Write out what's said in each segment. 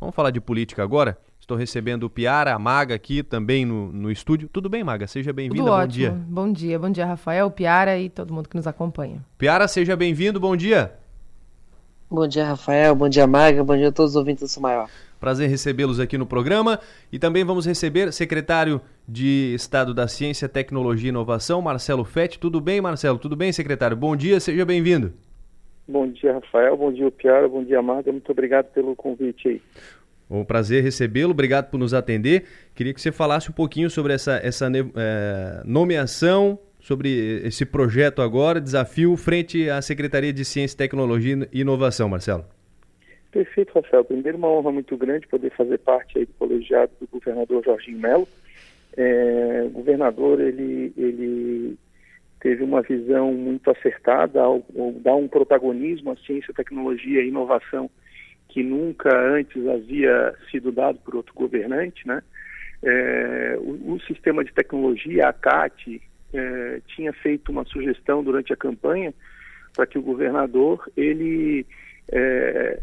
Vamos falar de política agora? Estou recebendo o Piara, a Maga aqui também no, no estúdio. Tudo bem, Maga? Seja bem-vinda. Bom ótimo. dia. Bom dia, bom dia, Rafael, Piara e todo mundo que nos acompanha. Piara, seja bem-vindo. Bom dia. Bom dia, Rafael. Bom dia, Maga. Bom dia a todos os ouvintes do Sumaior. Prazer recebê-los aqui no programa. E também vamos receber secretário de Estado da Ciência, Tecnologia e Inovação, Marcelo Fetti. Tudo bem, Marcelo? Tudo bem, secretário? Bom dia, seja bem-vindo. Bom dia, Rafael. Bom dia, Piara. Bom dia, Maga. Muito obrigado pelo convite aí. Um prazer recebê-lo, obrigado por nos atender. Queria que você falasse um pouquinho sobre essa, essa é, nomeação, sobre esse projeto agora, desafio frente à Secretaria de Ciência, Tecnologia e Inovação, Marcelo. Perfeito, Rafael. Primeiro, uma honra muito grande poder fazer parte aí do colegiado do governador Jorginho Melo. É, o governador, ele, ele teve uma visão muito acertada ao, ao dar um protagonismo à ciência, tecnologia e inovação que nunca antes havia sido dado por outro governante, né? É, o, o, sistema de tecnologia, a CAT, é, tinha feito uma sugestão durante a campanha para que o governador ele é,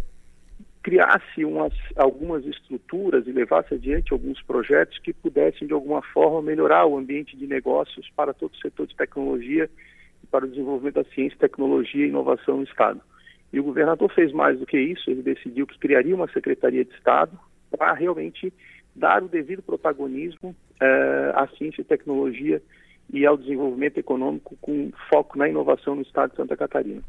criasse umas, algumas estruturas e levasse adiante alguns projetos que pudessem de alguma forma melhorar o ambiente de negócios para todo o setor de tecnologia e para o desenvolvimento da ciência, tecnologia e inovação no estado. E o governador fez mais do que isso, ele decidiu que criaria uma Secretaria de Estado para realmente dar o devido protagonismo eh, à ciência e tecnologia e ao desenvolvimento econômico com foco na inovação no estado de Santa Catarina.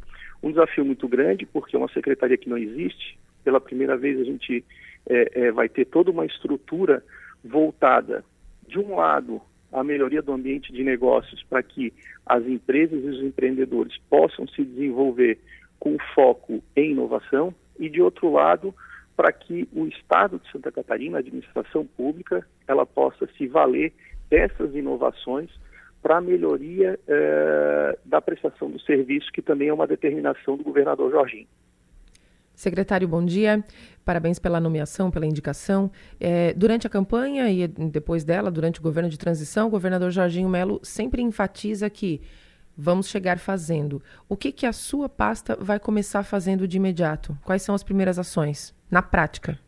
Um desafio muito grande, porque é uma secretaria que não existe. Pela primeira vez a gente eh, eh, vai ter toda uma estrutura voltada, de um lado, à melhoria do ambiente de negócios para que as empresas e os empreendedores possam se desenvolver com foco em inovação e, de outro lado, para que o Estado de Santa Catarina, a administração pública, ela possa se valer dessas inovações para a melhoria eh, da prestação do serviço, que também é uma determinação do governador Jorginho. Secretário, bom dia. Parabéns pela nomeação, pela indicação. É, durante a campanha e depois dela, durante o governo de transição, o governador Jorginho Melo sempre enfatiza que vamos chegar fazendo. O que, que a sua pasta vai começar fazendo de imediato? Quais são as primeiras ações, na prática?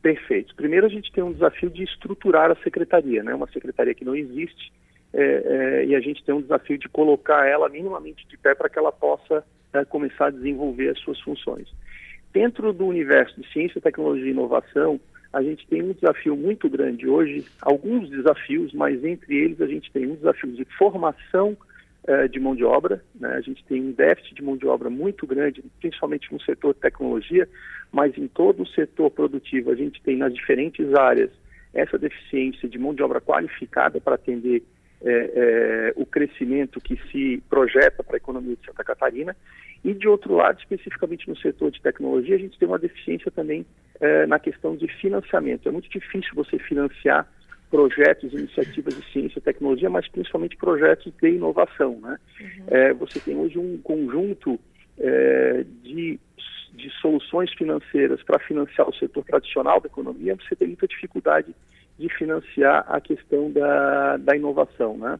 Perfeito. Primeiro, a gente tem um desafio de estruturar a secretaria, né? uma secretaria que não existe, é, é, e a gente tem um desafio de colocar ela minimamente de pé para que ela possa é, começar a desenvolver as suas funções. Dentro do universo de ciência, tecnologia e inovação, a gente tem um desafio muito grande hoje, alguns desafios, mas entre eles a gente tem um desafio de formação eh, de mão de obra. Né? A gente tem um déficit de mão de obra muito grande, principalmente no setor de tecnologia, mas em todo o setor produtivo a gente tem nas diferentes áreas essa deficiência de mão de obra qualificada para atender é, é, o crescimento que se projeta para a economia de Santa Catarina. E, de outro lado, especificamente no setor de tecnologia, a gente tem uma deficiência também é, na questão de financiamento. É muito difícil você financiar projetos, iniciativas de ciência e tecnologia, mas principalmente projetos de inovação. Né? Uhum. É, você tem hoje um conjunto é, de, de soluções financeiras para financiar o setor tradicional da economia, você tem muita dificuldade de financiar a questão da, da inovação. Né?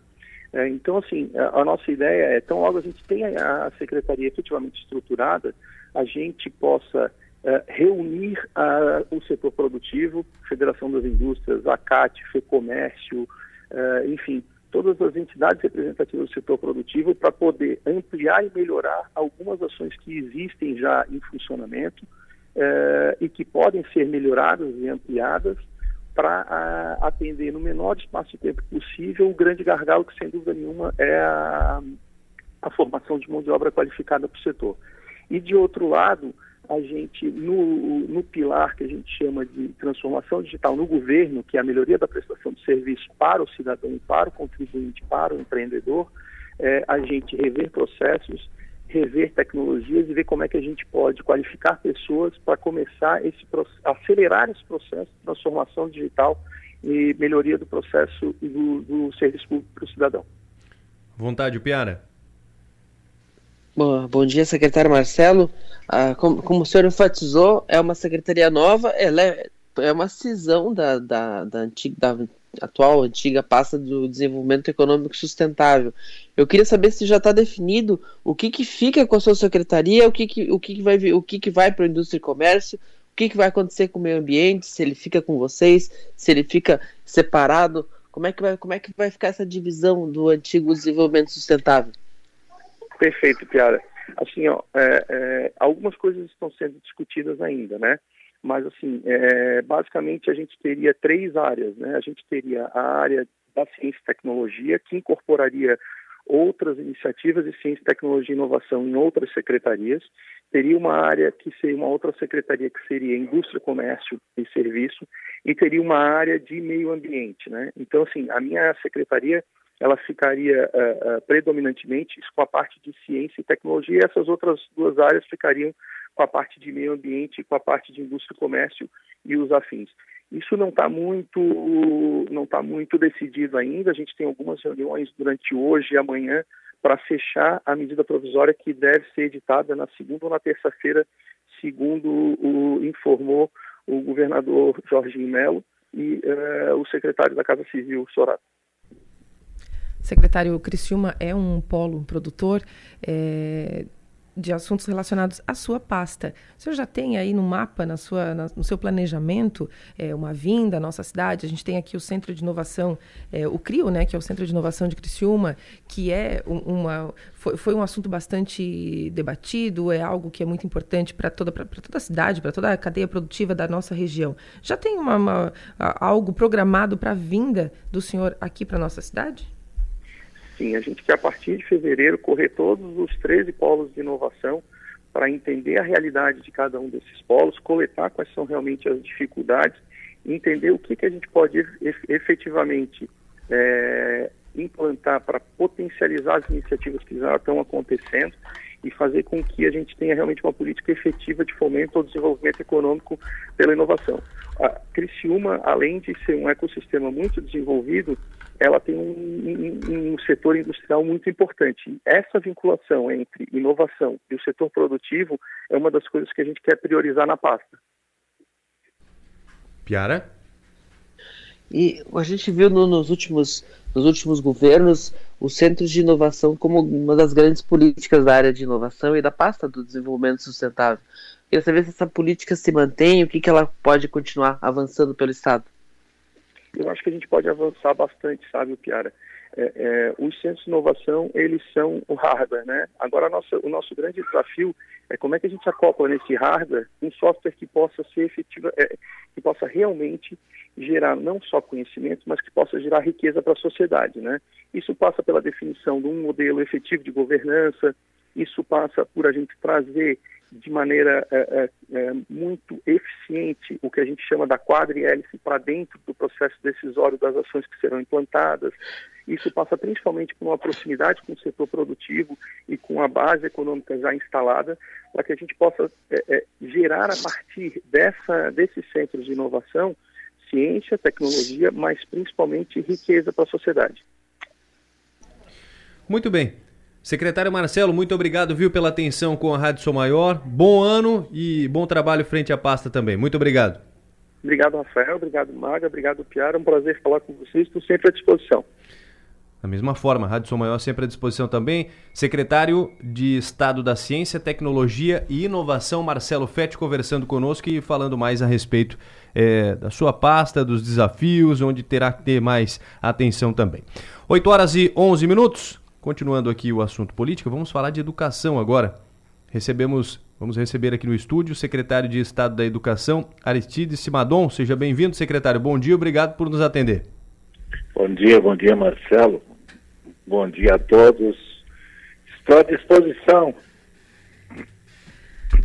É, então, assim, a, a, nossa ideia é, tão logo a gente tenha a secretaria efetivamente estruturada, a gente possa Uh, reunir uh, o setor produtivo, Federação das Indústrias, a CAT, FEComércio, uh, enfim, todas as entidades representativas do setor produtivo para poder ampliar e melhorar algumas ações que existem já em funcionamento e que podem ser melhoradas e ampliadas para atender no menor espaço de tempo possível o grande gargalo que, sem dúvida nenhuma, é a, a formação de mão de obra qualificada para o setor. E, de outro lado, a gente, no, no pilar que a gente chama de transformação digital no governo, que é a melhoria da prestação de serviço para o cidadão, para o contribuinte, para o empreendedor, é, a gente rever processos, rever tecnologias e ver como é que a gente pode qualificar pessoas para começar esse acelerar esse processo de transformação digital e melhoria do processo do, do serviço público para o cidadão. Vontade, Piara. Bom, bom dia, secretário Marcelo. Ah, como, como, o senhor enfatizou, é uma secretaria nova, ela é, é uma cisão da, da, da, antiga, da atual, antiga pasta do desenvolvimento econômico sustentável. Eu queria saber se já está definido o que, que fica com a sua secretaria, o que, que, o que, que vai, o que, que vai para a indústria e comércio, O que, que vai acontecer com o meio ambiente? Se ele fica com vocês? Se ele fica separado? Como é que vai, como é que vai ficar essa divisão do antigo desenvolvimento sustentável? Perfeito, Piara. Assim, ó, é, é, algumas coisas estão sendo discutidas ainda, né? Mas, assim, é, basicamente a gente teria três áreas, né? A gente teria a área da ciência e tecnologia, que incorporaria outras iniciativas de ciência, tecnologia e inovação em outras secretarias. Teria uma área que seria uma outra secretaria que seria indústria, comércio e serviço e teria uma área de meio ambiente, né? Então, assim, a minha secretaria ela ficaria uh, uh, predominantemente com a parte de ciência e tecnologia e essas outras duas áreas ficariam com a parte de meio ambiente com a parte de indústria e comércio e os afins. Isso não está muito, não tá muito decidido ainda. A gente tem algumas reuniões durante hoje e amanhã para fechar a medida provisória que deve ser editada na segunda ou na terça-feira, segundo o, informou o governador Jorginho Melo e uh, o secretário da Casa Civil, Sorato. Secretário Criciúma é um polo produtor. É de assuntos relacionados à sua pasta. O senhor já tem aí no mapa, na sua, na, no seu planejamento, é, uma vinda à nossa cidade? A gente tem aqui o Centro de Inovação, é, o CRIO, né, que é o Centro de Inovação de Criciúma, que é uma, foi, foi um assunto bastante debatido, é algo que é muito importante para toda, toda a cidade, para toda a cadeia produtiva da nossa região. Já tem uma, uma algo programado para a vinda do senhor aqui para a nossa cidade? Sim, a gente quer a partir de fevereiro correr todos os 13 polos de inovação para entender a realidade de cada um desses polos, coletar quais são realmente as dificuldades, entender o que, que a gente pode efetivamente é, implantar para potencializar as iniciativas que já estão acontecendo e fazer com que a gente tenha realmente uma política efetiva de fomento ao desenvolvimento econômico pela inovação. A Criciúma, além de ser um ecossistema muito desenvolvido, ela tem um, um, um, setor industrial muito importante. Essa vinculação entre inovação e o setor produtivo é uma das coisas que a gente quer priorizar na pasta. Piara? E a gente viu no, nos, últimos, nos últimos governos os centros de inovação como uma das grandes políticas da área de inovação e da pasta do desenvolvimento sustentável. Queria saber se essa política se mantém, o que, que ela pode continuar avançando pelo Estado eu acho que a gente pode avançar bastante, sabe, Piara? É, é, os centros de inovação, eles são o hardware, né? Agora, nossa, o nosso grande desafio é como é que a gente acopla nesse hardware um software que possa ser efetivo, é, que possa realmente gerar não só conhecimento, mas que possa gerar riqueza para a sociedade, né? Isso passa pela definição de um modelo efetivo de governança, isso passa por a gente trazer de maneira é, é, é, muito eficiente o que a gente chama da quadrihélice para dentro do processo decisório das ações que serão implantadas. Isso passa principalmente por uma proximidade com o setor produtivo e com a base econômica já instalada, para que a gente possa é, é, gerar a partir dessa, desses centros de inovação ciência, tecnologia, mas principalmente riqueza para a sociedade. Muito bem. Secretário Marcelo, muito obrigado, viu, pela atenção com a Rádio Sou Maior. Bom ano e bom trabalho frente à pasta também. Muito obrigado. Obrigado, Rafael. Obrigado, Maga. Obrigado, Piara. É um prazer falar com vocês. Estou sempre à disposição. Da mesma forma, a Rádio Sou Maior sempre à disposição também. Secretário de Estado da Ciência, Tecnologia e Inovação, Marcelo Fetti, conversando conosco e falando mais a respeito é, da sua pasta, dos desafios, onde terá que ter mais atenção também. 8 horas e 11 minutos. Continuando aqui o assunto político, vamos falar de educação agora. Recebemos, vamos receber aqui no estúdio o secretário de Estado da Educação, Aristides Simadon. Seja bem-vindo, secretário. Bom dia, obrigado por nos atender. Bom dia, bom dia, Marcelo. Bom dia a todos. Estou à disposição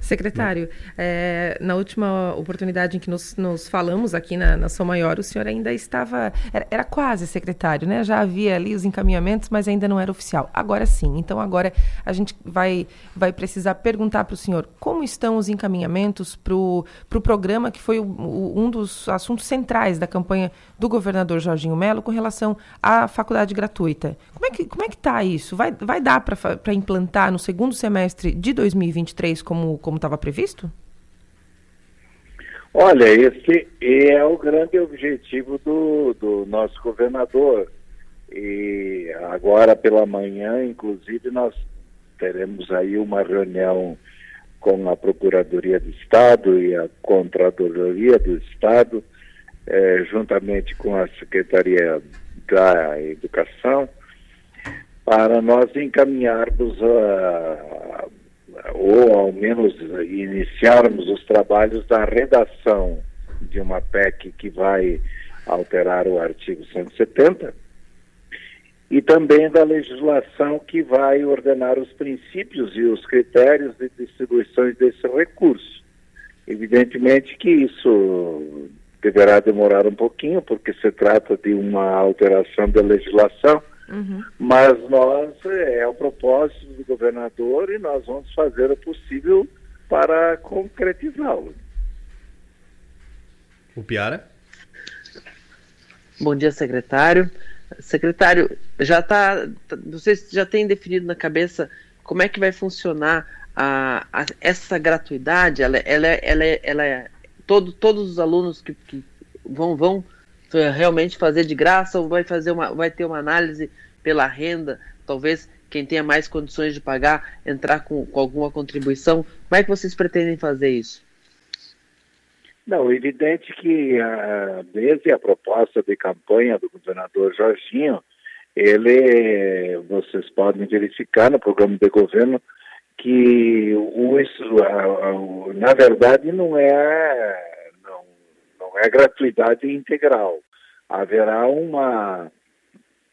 Secretário, é, na última oportunidade em que nos, nos falamos aqui na, na São Maior, o senhor ainda estava. Era, era, quase secretário, né? Já havia ali os encaminhamentos, mas ainda não era oficial. Agora sim. Então, agora a gente vai, vai precisar perguntar para o senhor como estão os encaminhamentos para o pro programa que foi o, o, um dos assuntos centrais da campanha do governador Jorginho Melo com relação à faculdade gratuita. Como é que como é que está isso? Vai, vai dar para implantar no segundo semestre de 2023 como como estava previsto? Olha, esse é o grande objetivo do, do nosso governador. E agora pela manhã, inclusive, nós teremos aí uma reunião com a Procuradoria do Estado e a Contradoria do Estado, eh, juntamente com a Secretaria da Educação, para nós encaminharmos, uh, ou ao menos iniciarmos os trabalhos da redação de uma PEC que vai alterar o artigo 170 e também da legislação que vai ordenar os princípios e os critérios de distribuição desse recurso. Evidentemente que isso deverá demorar um pouquinho, porque se trata de uma alteração da legislação, uhum. mas nós, é, é o propósito do governador e nós vamos fazer o possível para concretizá-lo. O Piara? Bom dia, secretário. Secretário, já tá, vocês já têm definido na cabeça como é que vai funcionar a, a essa gratuidade? Ela, ela, ela, ela é todo, todos os alunos que, que vão, vão realmente fazer de graça ou vai fazer uma, vai ter uma análise pela renda? Talvez quem tenha mais condições de pagar entrar com, com alguma contribuição. Como é que vocês pretendem fazer isso? Não, evidente que uh, desde a proposta de campanha do governador Jorginho, ele, vocês podem verificar no programa de governo que o, uh, na verdade não é não, é gratuidade integral. Haverá uma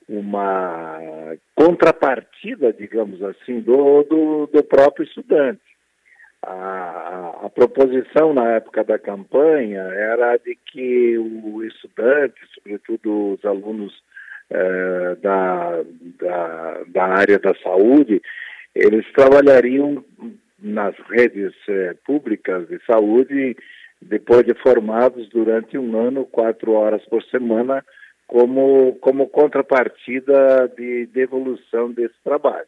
uma contrapartida, digamos assim, do, do, do próprio estudante. A, a, proposição na época da campanha era de que o estudante, sobretudo os alunos eh, da, da, da, área da saúde, eles trabalhariam nas redes eh, públicas de saúde depois de formados durante um ano, quatro horas por semana, como, como contrapartida de devolução desse trabalho.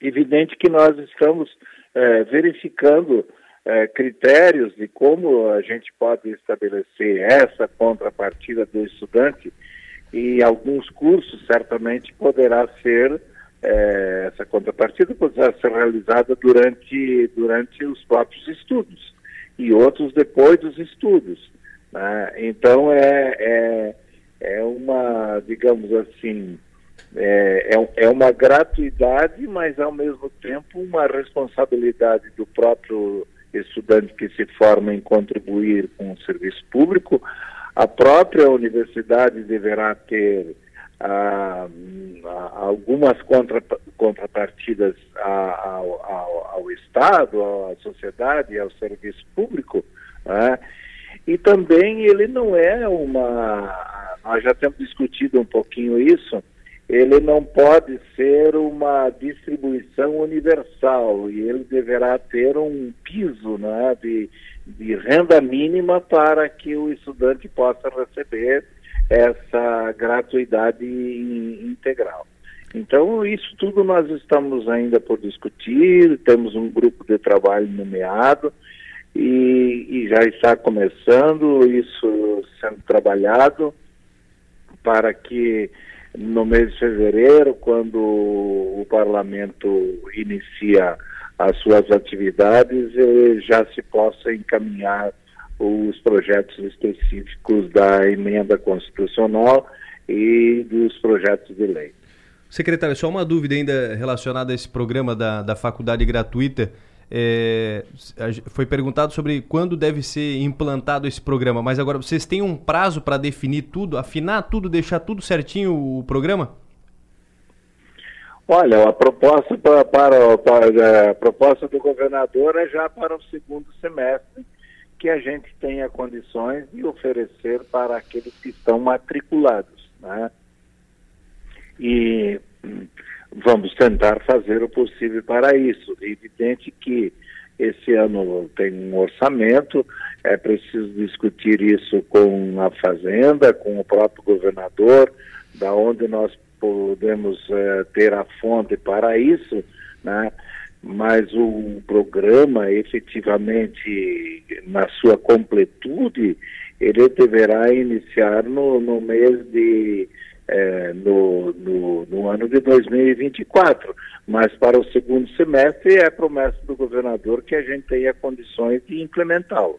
Evidente que nós estamos é, verificando é, critérios de como a gente pode estabelecer essa contrapartida do estudante e alguns cursos certamente poderá ser é, essa contrapartida poderá ser realizada durante durante os próprios estudos e outros depois dos estudos né? então é, é é uma digamos assim é, é, é, uma gratuidade, mas ao mesmo tempo uma responsabilidade do próprio estudante que se forma em contribuir com o serviço público. A própria universidade deverá ter ah, ah algumas contra, contrapartidas ao, ao, ao, Estado, à sociedade, ao serviço público. Né? E também ele não é uma. Nós já temos discutido um pouquinho isso ele não pode ser uma distribuição universal e ele deverá ter um piso né, de, de renda mínima para que o estudante possa receber essa gratuidade integral. Então, isso tudo nós estamos ainda por discutir, temos um grupo de trabalho nomeado e, e já está começando isso sendo trabalhado para que no mês de fevereiro, quando o parlamento inicia as suas atividades, eh, já se possa encaminhar os projetos específicos da emenda constitucional e dos projetos de lei. Secretário, só uma dúvida ainda relacionada a esse programa da, da faculdade gratuita. É, foi perguntado sobre quando deve ser implantado esse programa, mas agora vocês têm um prazo para definir tudo, afinar tudo, deixar tudo certinho o programa? Olha, a proposta para, para, para a proposta do governador é já para o segundo semestre que a gente tenha condições de oferecer para aqueles que estão matriculados, né? E vamos tentar fazer o possível para isso. É evidente que esse ano tem um orçamento, é preciso discutir isso com a Fazenda, com o próprio governador, da onde nós podemos é, ter a fonte para isso, né? Mas o programa efetivamente na sua completude ele deverá iniciar no, no mês de é, no, no, no, ano de 2024. Mas para o segundo semestre é promessa do governador que a gente tenha condições de implementá-lo.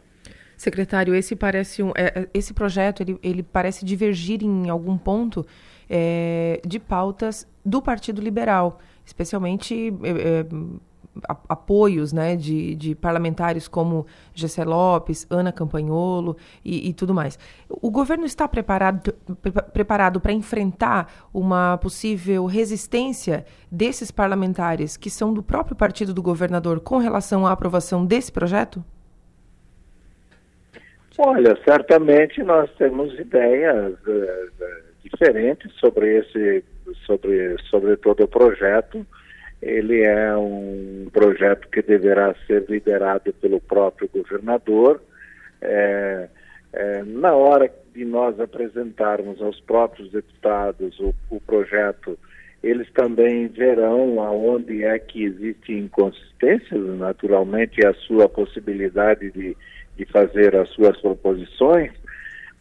Secretário, esse parece um, é, esse projeto ele, ele parece divergir em algum ponto é, de pautas do Partido Liberal, especialmente é apoios né, de, de, parlamentares como Gessé Lopes, Ana Campanholo e, e, tudo mais. O governo está preparado preparado para enfrentar uma possível resistência desses parlamentares que são do próprio partido do governador com relação à aprovação desse projeto? Olha, certamente nós temos ideias uh, diferentes sobre esse, sobre, sobre todo o projeto. Ele é um projeto que deverá ser liderado pelo próprio governador. É, é, na hora de nós apresentarmos aos próprios deputados o, o projeto, eles também verão aonde é que existem inconsistências, naturalmente, a sua possibilidade de, de fazer as suas proposições,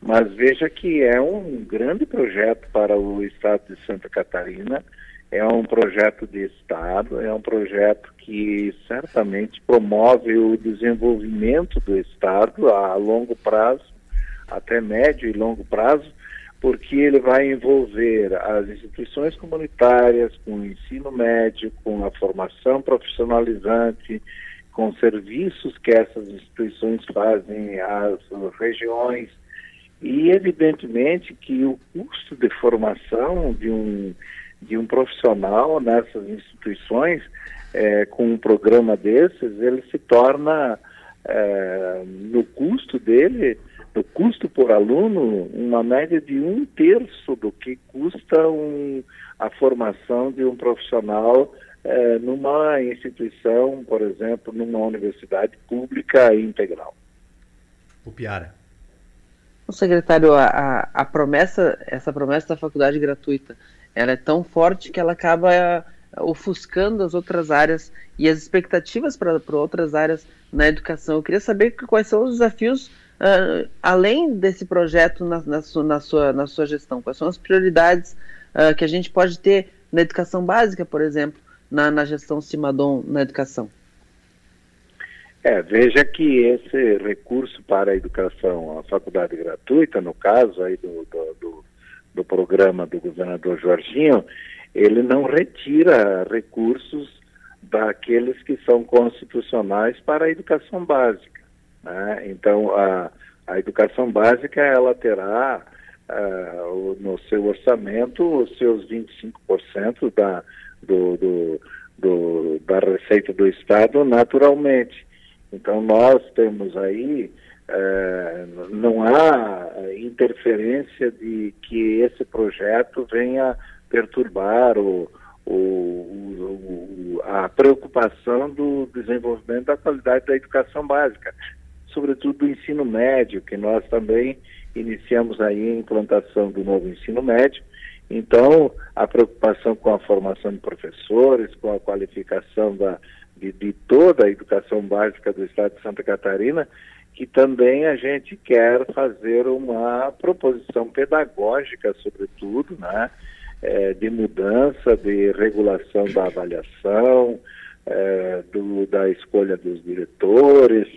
mas veja que é um grande projeto para o estado de Santa Catarina, é um projeto de Estado, é um projeto que certamente promove o desenvolvimento do Estado a longo prazo, até médio e longo prazo, porque ele vai envolver as instituições comunitárias com o ensino médio, com a formação profissionalizante, com serviços que essas instituições fazem às regiões. E, evidentemente, que o custo de formação de um de um profissional nessas instituições, é, com um programa desses, ele se torna, é, no custo dele, no custo por aluno, uma média de um terço do que custa um, a formação de um profissional é, numa instituição, por exemplo, numa universidade pública integral. O Piara. O secretário, a, a promessa, essa promessa da faculdade gratuita, ela é tão forte que ela acaba eh, ofuscando as outras áreas e as expectativas para outras áreas na educação. Eu queria saber quais são os desafios uh, além desse projeto na, na, sua, na, sua, na sua gestão. Quais são as prioridades uh, que a gente pode ter na educação básica, por exemplo, na, na gestão Cimadon na educação? É, veja que esse recurso para a educação, a faculdade gratuita, no caso aí do, do, do do programa do governador Jorginho, ele não retira recursos daqueles que são constitucionais para a educação básica. Né? Então, a, a educação básica ela terá uh, no seu orçamento os seus 25% da, do, do, do, da receita do Estado naturalmente. Então, nós temos aí não há interferência de que esse projeto venha perturbar o, o, o, a preocupação do desenvolvimento da qualidade da educação básica, sobretudo do ensino médio, que nós também iniciamos aí a implantação do novo ensino médio. Então, a preocupação com a formação de professores, com a qualificação da, de, de toda a educação básica do Estado de Santa Catarina, que também a gente quer fazer uma proposição pedagógica, sobretudo, né, é, de mudança, de regulação da avaliação, é, do, da escolha dos diretores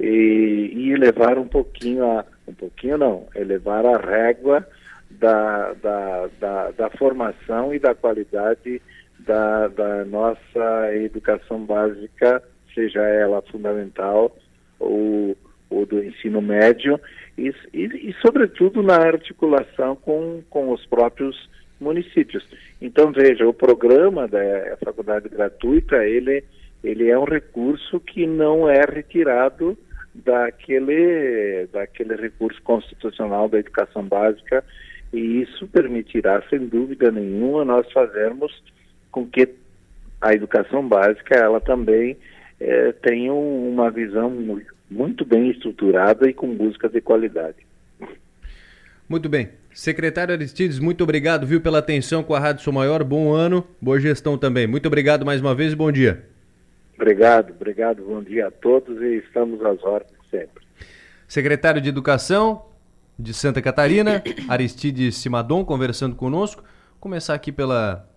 e, e elevar um pouquinho a um pouquinho não, elevar a régua da, da, da, da formação e da qualidade da, da nossa educação básica, seja ela fundamental ou ou do ensino médio e, e, e, sobretudo, na articulação com, com os próprios municípios. Então, veja, o programa da faculdade gratuita, ele, ele é um recurso que não é retirado daquele, daquele recurso constitucional da educação básica e isso permitirá, sem dúvida nenhuma, nós fazermos com que a educação básica, ela também é, tenha uma visão muito bem estruturada e com música de qualidade. Muito bem. Secretário Aristides, muito obrigado, viu, pela atenção com a Rádio Sou Maior. Bom ano, boa gestão também. Muito obrigado mais uma vez e bom dia. Obrigado, obrigado, bom dia a todos e estamos às ordens sempre. Secretário de Educação, de Santa Catarina, Aristides Simadon, conversando conosco. Começar aqui pela,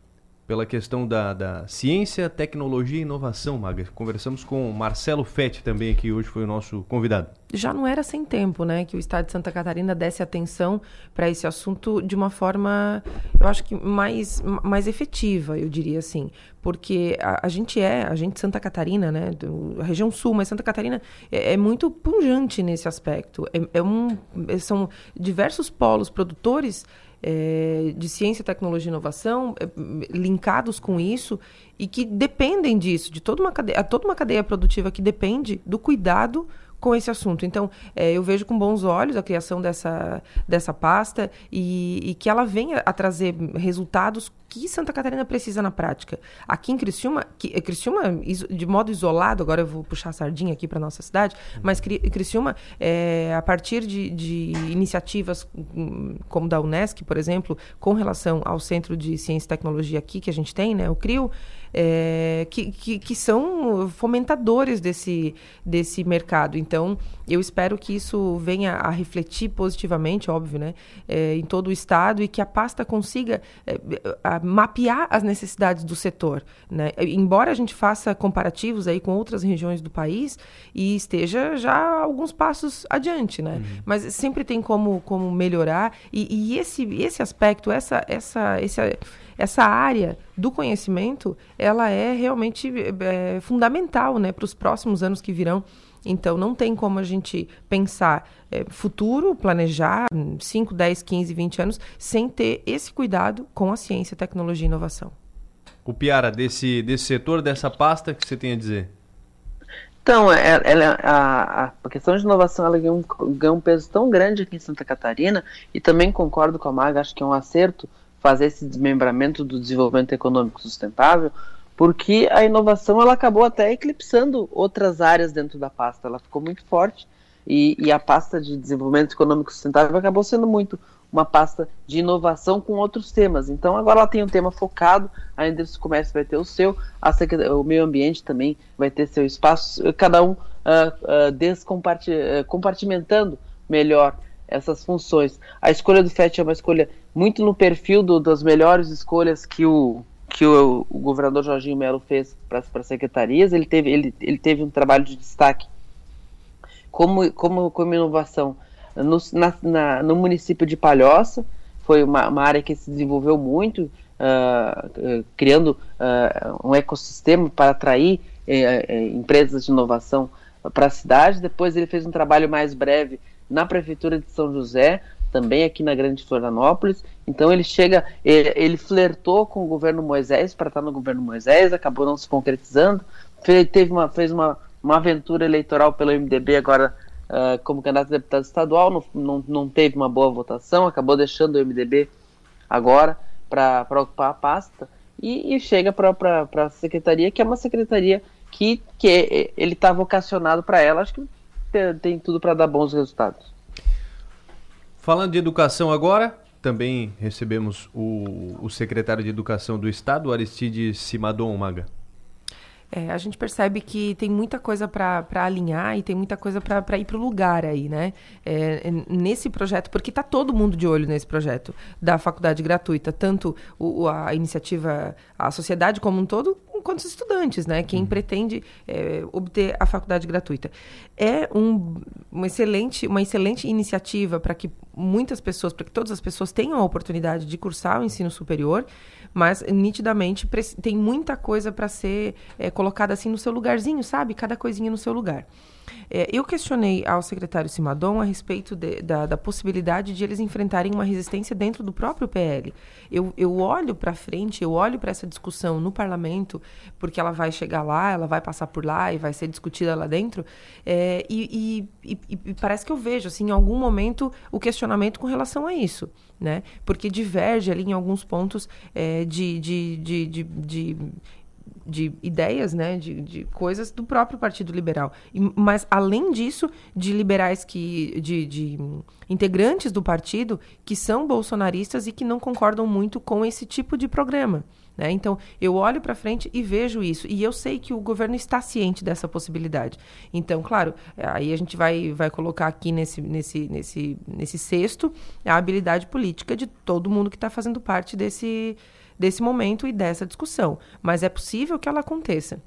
pela questão da, da ciência, tecnologia e inovação, Maga. Conversamos com Marcelo Fetti também, que hoje foi o nosso convidado. Já não era sem tempo, né, que o Estado de Santa Catarina desse atenção para esse assunto de uma forma, eu acho que mais, mais efetiva, eu diria assim, porque a, a gente é, a gente Santa Catarina, né, do, a região sul, mas Santa Catarina é, é muito pungente nesse aspecto. É, é um, são diversos polos produtores é, de ciência, tecnologia e inovação é, linkados com isso e que dependem disso, de toda uma cadeia, toda uma cadeia produtiva que depende do cuidado com esse assunto. Então, é, eu vejo com bons olhos a criação dessa, dessa pasta e, e, que ela venha a trazer resultados que Santa Catarina precisa na prática. Aqui em Criciúma, que, eh, Criciúma de modo isolado, agora eu vou puxar a sardinha aqui para nossa cidade, mas Criciúma, é, a partir de, de, iniciativas como da Unesc, por exemplo, com relação ao Centro de Ciência e Tecnologia aqui que a gente tem, né, o CRIO, é, que, que, que, são fomentadores desse, desse mercado. Então, eu espero que isso venha a refletir positivamente, óbvio, né, é, em todo o Estado e que a pasta consiga é, a mapear as necessidades do setor. Né? Embora a gente faça comparativos aí com outras regiões do país e esteja já alguns passos adiante, né? Uhum. Mas sempre tem como, como melhorar e, e esse, esse aspecto, essa, essa, esse essa área do conhecimento, ela é realmente é, fundamental né, para os próximos anos que virão. Então, não tem como a gente pensar é, futuro, planejar 5, 10, 15, 20 anos, sem ter esse cuidado com a ciência, tecnologia e inovação. O Piara, desse, desse setor, dessa pasta, que você tem a dizer? Então, ela, ela, a, a, questão de inovação ela ganha um, ganha um peso tão grande aqui em Santa Catarina, e também concordo com a Maga, acho que é um acerto fazer esse desmembramento do desenvolvimento econômico sustentável, porque a inovação ela acabou até eclipsando outras áreas dentro da pasta, ela ficou muito forte e, e a pasta de desenvolvimento econômico sustentável acabou sendo muito uma pasta de inovação com outros temas. Então agora ela tem um tema focado, a indústria do comércio vai ter o seu, o meio ambiente também vai ter seu espaço, cada um uh, uh, compartimentando melhor essas funções. A escolha do FET é uma escolha muito no perfil do, das melhores escolhas que o, que o, o governador Jorginho Melo fez para as secretarias. Ele teve, ele, ele teve um trabalho de destaque como, como, como inovação no, na, na, no município de Palhoça. Foi uma, uma área que se desenvolveu muito, uh, uh, criando uh, um ecossistema para atrair eh, empresas de inovação para a cidade. Depois ele fez um trabalho mais breve na prefeitura de São José, também aqui na Grande Florianópolis. Então ele chega, ele, ele flertou com o governo Moisés para estar no governo Moisés, acabou não se concretizando. Fez, teve uma, fez uma, uma aventura eleitoral pelo MDB agora uh, como candidato a deputado estadual, não, não, não teve uma boa votação, acabou deixando o MDB agora para ocupar a pasta e, e chega para a secretaria, que é uma secretaria que, que ele está vocacionado para ela. Acho que tem tudo para dar bons resultados. Falando de educação agora, também recebemos o, o secretário de Educação do Estado, Aristide Simadon Maga. É, a gente percebe que tem muita coisa para alinhar e tem muita coisa para ir para o lugar aí, né? É, nesse projeto, porque está todo mundo de olho nesse projeto da faculdade gratuita, tanto o, a iniciativa, a sociedade como um todo, quanto os estudantes, né? Quem uhum. pretende é, obter a faculdade gratuita. É um, uma, excelente, uma excelente iniciativa para que muitas pessoas, para que todas as pessoas tenham a oportunidade de cursar o ensino superior, mas nitidamente tem muita coisa para ser é, colocada assim no seu lugarzinho, sabe? Cada coisinha no seu lugar. É, eu questionei ao secretário Simadon a respeito de, da, da, possibilidade de eles enfrentarem uma resistência dentro do próprio PL. Eu, eu olho para frente, eu olho para essa discussão no parlamento, porque ela vai chegar lá, ela vai passar por lá e vai ser discutida lá dentro, é, e, e, e, e parece que eu vejo, assim, em algum momento, o questionamento com relação a isso. Né? Porque diverge ali em alguns pontos é, de, de, de, de, de de ideias, né, de, de coisas do próprio Partido Liberal. E, mas, além disso, de liberais que. De, de integrantes do partido que são bolsonaristas e que não concordam muito com esse tipo de programa. Né? Então, eu olho para frente e vejo isso. E eu sei que o governo está ciente dessa possibilidade. Então, claro, aí a gente vai, vai colocar aqui nesse, nesse, nesse, nesse cesto a habilidade política de todo mundo que está fazendo parte desse, desse momento e dessa discussão. Mas é possível que ela aconteça.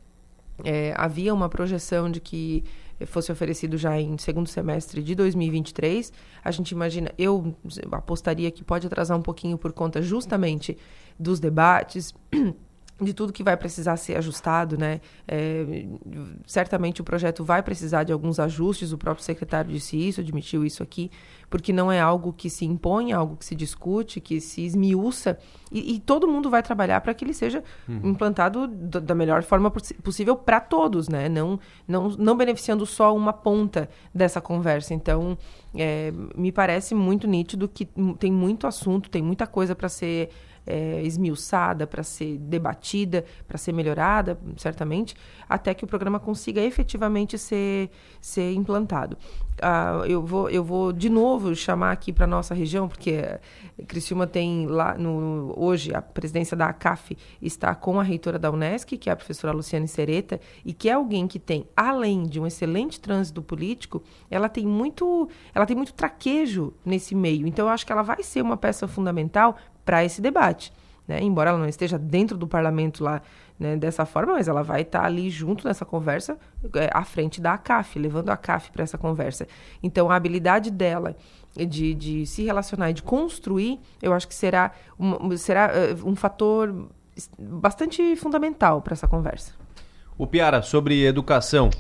É, havia uma projeção de que fosse oferecido já em segundo semestre de 2023. A gente imagina, eu apostaria que pode atrasar um pouquinho por conta justamente dos debates. de tudo que vai precisar ser ajustado, né? É, certamente o projeto vai precisar de alguns ajustes. O próprio secretário disse isso, admitiu isso aqui, porque não é algo que se impõe, é algo que se discute, que se esmiuça e, e todo mundo vai trabalhar para que ele seja uhum. implantado da, da melhor forma possível para todos, né? Não, não, não beneficiando só uma ponta dessa conversa. Então, é, me parece muito nítido que tem muito assunto, tem muita coisa para ser é, esmiuçada, para ser debatida, para ser melhorada, certamente, até que o programa consiga efetivamente ser, ser implantado. Ah, eu, vou, eu vou de novo chamar aqui para nossa região, porque Criciúma tem lá no, hoje a presidência da ACAF está com a reitora da Unesc, que é a professora Luciane Sereta, e que é alguém que tem, além de um excelente trânsito político, ela tem muito, ela tem muito traquejo nesse meio. Então eu acho que ela vai ser uma peça fundamental para esse debate. Né? Embora ela não esteja dentro do parlamento lá né, dessa forma, mas ela vai estar tá ali junto nessa conversa, é, à frente da ACAF, levando a ACAF para essa conversa. Então, a habilidade dela de, de se relacionar e de construir, eu acho que será um, será, uh, um fator bastante fundamental para essa conversa. O Piara, sobre educação.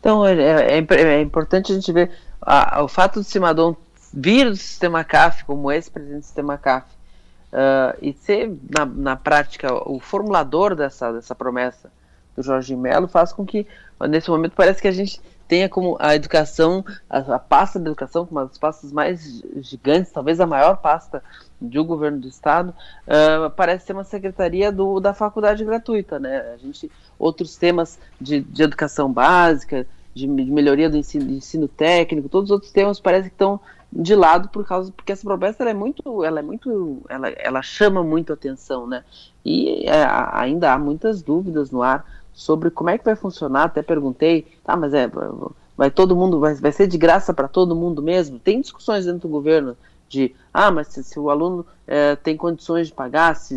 Então, é, é, é, é importante a gente ver a, o fato de Simadon vir do sistema CAF, como ex-presidente do sistema CAF, uh, e ser, na, na prática, o formulador dessa, dessa promessa do Jorge Mello, faz com que, nesse momento, parece que a gente tenha como a educação, a, a pasta da educação, uma das pastas mais gigantes, talvez a maior pasta de um governo do estado, uh, parece ser uma secretaria do, da faculdade gratuita, né? A gente outros temas de, de educação básica, de, de melhoria do ensino, ensino, técnico, todos os outros temas parece que estão de lado por causa porque essa promessa ela é muito ela é muito ela, ela chama muito atenção né? E é, ainda há muitas dúvidas no ar sobre como é que vai funcionar. Até perguntei tá mas é vai todo mundo vai, vai ser de graça para todo mundo mesmo? Tem discussões dentro do governo de ah mas se, se o aluno é, tem condições de pagar se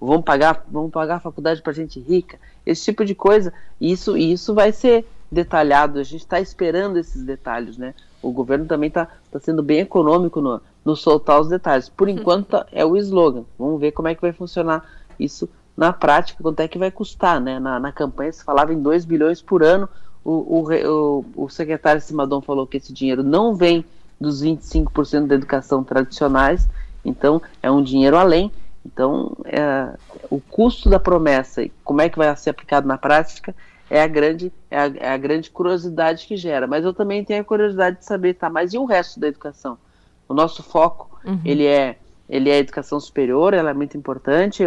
vão pagar vão pagar a faculdade para gente rica? Esse tipo de coisa. Isso isso vai ser detalhado. A gente está esperando esses detalhes né o governo também está tá sendo bem econômico no, no soltar os detalhes. Por uhum. enquanto tá, é o slogan. Vamos ver como é que vai funcionar isso na prática, quanto é que vai custar. Né? Na, na campanha se falava em 2 bilhões por ano. O, o, o, o secretário Simadon falou que esse dinheiro não vem dos 25% da educação tradicionais, então é um dinheiro além. Então, é, o custo da promessa e como é que vai ser aplicado na prática é a grande é a, é a, grande curiosidade que gera. Mas eu também tenho a curiosidade de saber, tá? Mas e o resto da educação? O nosso foco uhum. ele é ele é a educação superior, ela é muito importante,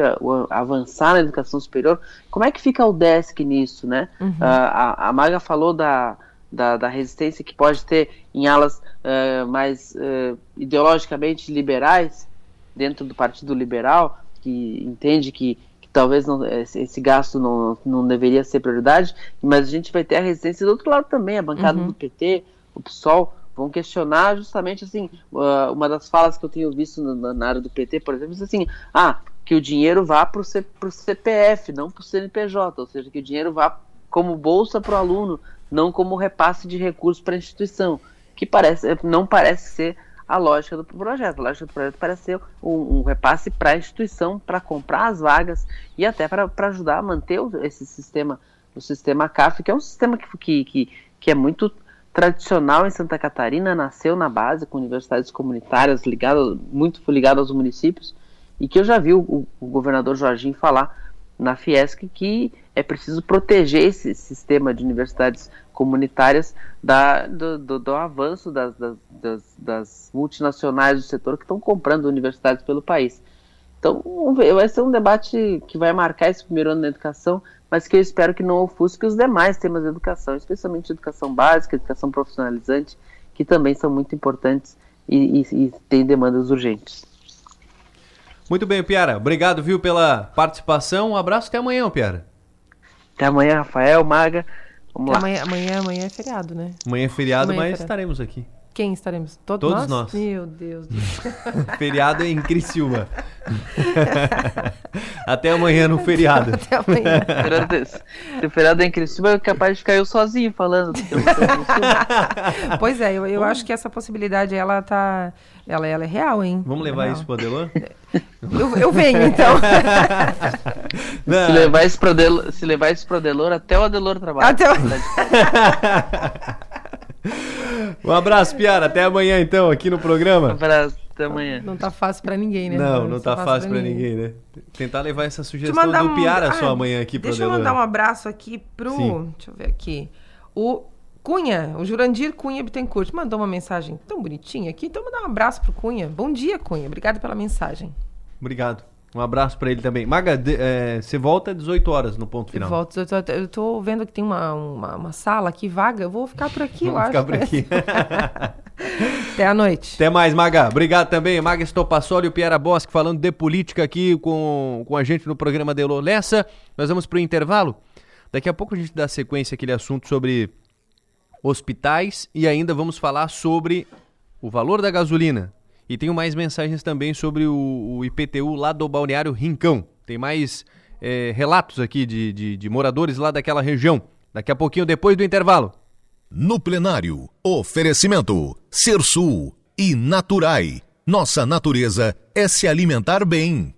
avançar na educação superior. Como é que fica o DESC nisso, né? Uhum. a, a Maga falou da, da, da, resistência que pode ter em alas uh, mais uh, ideologicamente liberais dentro do Partido Liberal, que entende que talvez não, esse gasto não, não deveria ser prioridade, mas a gente vai ter a resistência do outro lado também, a bancada uhum. do PT, o PSOL, vão questionar justamente assim, uma das falas que eu tenho visto na, na área do PT, por exemplo, é assim, ah, que o dinheiro vá para o CPF, não para o CNPJ, ou seja, que o dinheiro vá como bolsa para o aluno, não como repasse de recursos para a instituição, que parece, não parece ser a lógica do projeto. A lógica do projeto parece ser um, um repasse para a instituição, para comprar as vagas e até para ajudar a manter o, esse sistema, o sistema CAF, que é um sistema que, que, que, que é muito tradicional em Santa Catarina, nasceu na base com universidades comunitárias ligadas, muito ligado aos municípios, e que eu já vi o, o governador Jorginho falar na Fiesc que é preciso proteger esse sistema de universidades comunitárias da, do, do, do avanço das, das, das, multinacionais do setor que estão comprando universidades pelo país. Então, vai ser um debate que vai marcar esse primeiro ano da educação, mas que eu espero que não ofusque os demais temas da educação, especialmente educação básica, educação profissionalizante, que também são muito importantes e, e, e têm demandas urgentes. Muito bem, Piara. Obrigado, viu, pela participação. Um abraço até amanhã, Piara. Até amanhã, Rafael, Maga. Vamos lá. Amanhã, amanhã, amanhã é feriado, né? Amanhã é feriado, Amanhã é mas feriado. estaremos aqui. Quem estaremos? Todos, Todos nós. Meu Deus do céu. feriado é em Criciúma. até amanhã no feriado. Até amanhã. Feriado- Se o feriado é em Criciúma, é capaz de ficar eu sozinho falando. eu. Pois é, eu, eu acho que essa possibilidade, ela tá... Ela, ela é real, hein? Vamos é levar real. isso pro Adelor? Eu, eu venho, então. Não. Se levar isso pro Adelor, se levar isso pro Adelor, até o Adelor trabalha. Até o- Um abraço, Piara. Até amanhã, então, aqui no Um programa. abraço, até amanhã. Não tá fácil pra ninguém, né? Não, não tá fácil pra ninguém, né? Tentar levar essa sugestão mandar do um- Piara ah, só amanhã aqui pro Deixa eu mandar um abraço aqui pro. Sim. Deixa eu ver aqui. O Cunha, o Jurandir Cunha Bittencourt, mandou uma mensagem tão bonitinha aqui. Então, mandar um abraço pro Cunha. Bom dia, Cunha. Obrigado pela mensagem. Obrigado. Um abraço pra ele também. Maga, de- é, você volta às 18 horas no ponto Eu final. volto. Eu tô, eu tô vendo que tem uma, uma, uma sala aqui vaga. Eu vou ficar por aqui, eu Vamos acho. ficar por aqui. Até a noite. Até mais, Maga. Obrigado também. Maga Estopassoli e o Piera Bosque falando de política aqui com, com a gente no programa Delô Lessa. Nós vamos pro intervalo. Daqui a pouco a gente dá sequência àquele assunto sobre hospitais e ainda vamos falar sobre o valor da gasolina. E tenho mais mensagens também sobre o, o IPTU lá do Balneário Rincão. Tem mais eh, relatos aqui de, de, de moradores lá daquela região. Daqui a pouquinho, depois do intervalo. No plenário, oferecimento Ser Sul e Naturai. Nossa natureza é se alimentar bem.